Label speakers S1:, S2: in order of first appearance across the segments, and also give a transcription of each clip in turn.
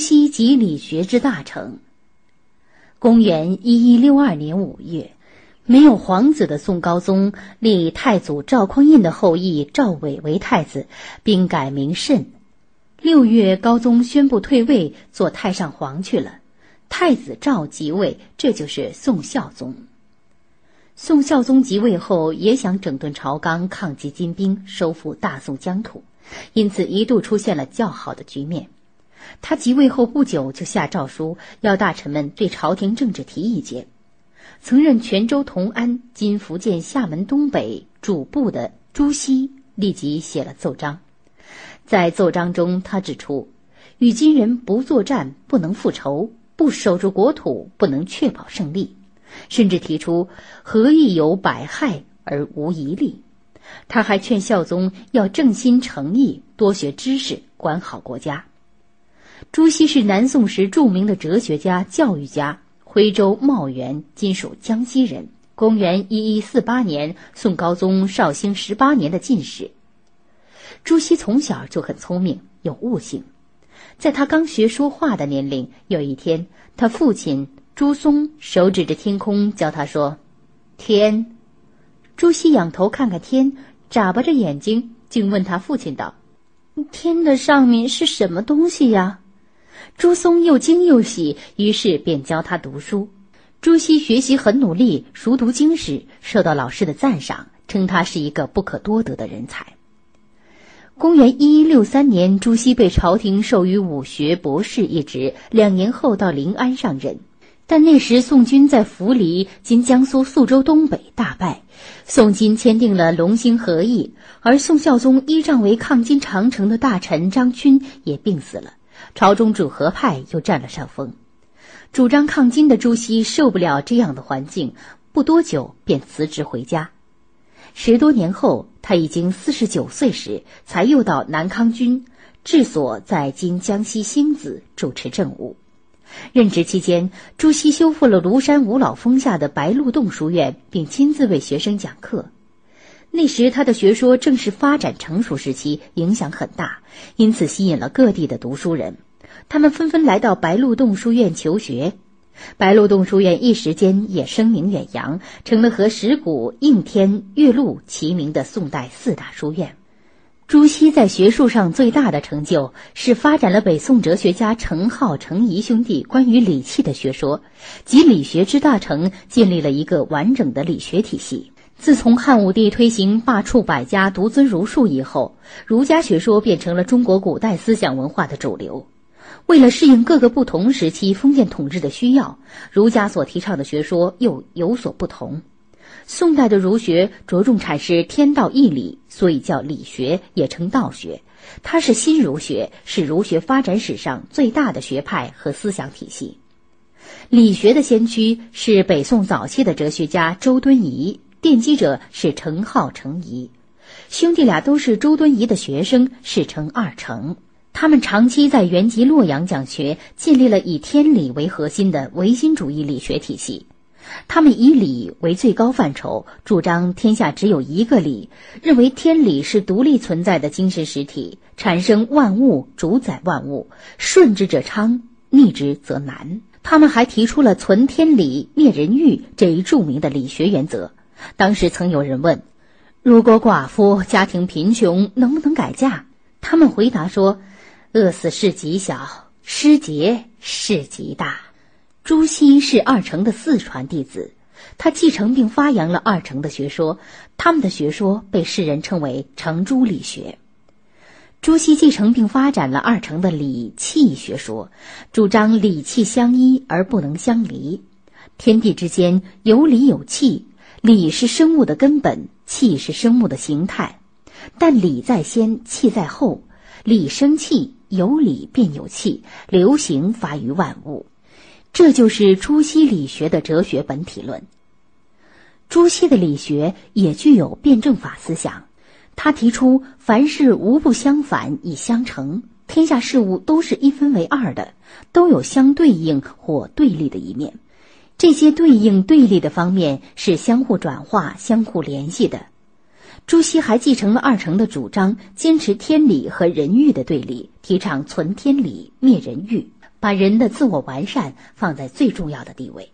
S1: 西及理学之大成。公元一一六二年五月，没有皇子的宋高宗立太祖赵匡胤的后裔赵伟为太子，并改名慎。六月，高宗宣布退位，做太上皇去了。太子赵即位，这就是宋孝宗。宋孝宗即位后，也想整顿朝纲，抗击金兵，收复大宋疆土，因此一度出现了较好的局面。他即位后不久，就下诏书要大臣们对朝廷政治提意见。曾任泉州同安（今福建厦门东北）主簿的朱熹立即写了奏章。在奏章中，他指出，与金人不作战，不能复仇；不守住国土，不能确保胜利。甚至提出“何以有百害而无一利”。他还劝孝宗要正心诚意，多学知识，管好国家。朱熹是南宋时著名的哲学家、教育家，徽州茂源（今属江西）人。公元一一四八年，宋高宗绍兴十八年的进士。朱熹从小就很聪明，有悟性。在他刚学说话的年龄，有一天，他父亲。朱松手指着天空，教他说：“天。”朱熹仰头看看天，眨巴着眼睛，竟问他父亲道：“天的上面是什么东西呀？”朱松又惊又喜，于是便教他读书。朱熹学习很努力，熟读经史，受到老师的赞赏，称他是一个不可多得的人才。公元一一六三年，朱熹被朝廷授予武学博士一职，两年后到临安上任。但那时宋军在涪陵（今江苏宿州东北）大败，宋金签订了龙兴和议，而宋孝宗依仗为抗金长城的大臣张勋也病死了，朝中主和派又占了上风。主张抗金的朱熹受不了这样的环境，不多久便辞职回家。十多年后，他已经四十九岁时，才又到南康军治所在今江西星子主持政务。任职期间，朱熹修复了庐山五老峰下的白鹿洞书院，并亲自为学生讲课。那时他的学说正是发展成熟时期，影响很大，因此吸引了各地的读书人。他们纷纷来到白鹿洞书院求学。白鹿洞书院一时间也声名远扬，成了和石鼓、应天、岳麓齐名的宋代四大书院。朱熹在学术上最大的成就是发展了北宋哲学家程颢、程颐兄弟关于理气的学说，集理学之大成，建立了一个完整的理学体系。自从汉武帝推行罢黜百家、独尊儒术以后，儒家学说变成了中国古代思想文化的主流。为了适应各个不同时期封建统治的需要，儒家所提倡的学说又有所不同。宋代的儒学着重阐释天道义理，所以叫理学，也称道学。它是新儒学，是儒学发展史上最大的学派和思想体系。理学的先驱是北宋早期的哲学家周敦颐，奠基者是程颢、程颐，兄弟俩都是周敦颐的学生，世称二程。他们长期在原籍洛阳讲学，建立了以天理为核心的唯心主义理学体系。他们以理为最高范畴，主张天下只有一个理，认为天理是独立存在的精神实体，产生万物，主宰万物，顺之者昌，逆之则难。他们还提出了存天理，灭人欲这一著名的理学原则。当时曾有人问：如果寡妇家庭贫穷，能不能改嫁？他们回答说：饿死事极小，失节事极大。朱熹是二程的四传弟子，他继承并发扬了二程的学说，他们的学说被世人称为程朱理学。朱熹继承并发展了二程的理气学说，主张理气相依而不能相离，天地之间有理有气，理是生物的根本，气是生物的形态，但理在先，气在后，理生气，有理便有气，流行发于万物。这就是朱熹理学的哲学本体论。朱熹的理学也具有辩证法思想，他提出凡事无不相反以相成，天下事物都是一分为二的，都有相对应或对立的一面，这些对应对立的方面是相互转化、相互联系的。朱熹还继承了二程的主张，坚持天理和人欲的对立，提倡存天理、灭人欲。把人的自我完善放在最重要的地位。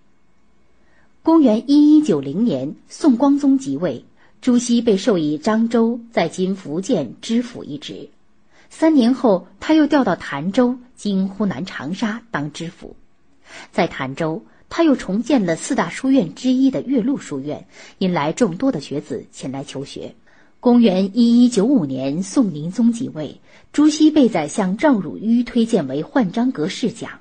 S1: 公元一一九零年，宋光宗即位，朱熹被授以漳州（在今福建）知府一职。三年后，他又调到潭州（今湖南长沙）当知府。在潭州，他又重建了四大书院之一的岳麓书院，引来众多的学子前来求学。公元一一九五年，宋宁宗即位，朱熹被宰相赵汝愚推荐为焕章阁侍讲，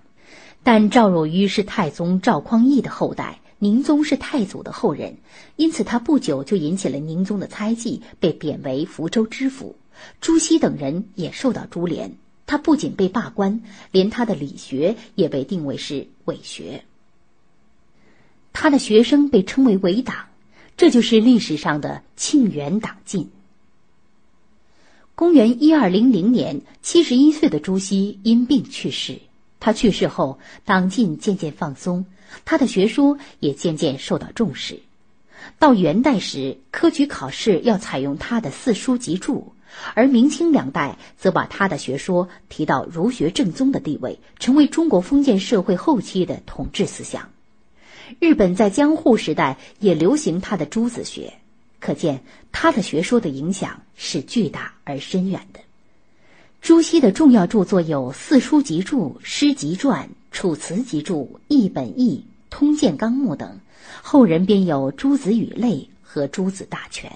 S1: 但赵汝愚是太宗赵匡胤的后代。宁宗是太祖的后人，因此他不久就引起了宁宗的猜忌，被贬为福州知府。朱熹等人也受到株连，他不仅被罢官，连他的理学也被定为是伪学。他的学生被称为伪党，这就是历史上的庆元党禁。公元一二零零年，七十一岁的朱熹因病去世。他去世后，党禁渐渐放松。他的学说也渐渐受到重视。到元代时，科举考试要采用他的四书集注，而明清两代则把他的学说提到儒学正宗的地位，成为中国封建社会后期的统治思想。日本在江户时代也流行他的朱子学，可见他的学说的影响是巨大而深远的。朱熹的重要著作有《四书集注》《诗集传》。《楚辞集注》《译本义》《通鉴纲目》等，后人编有《朱子语类》和《朱子大全》。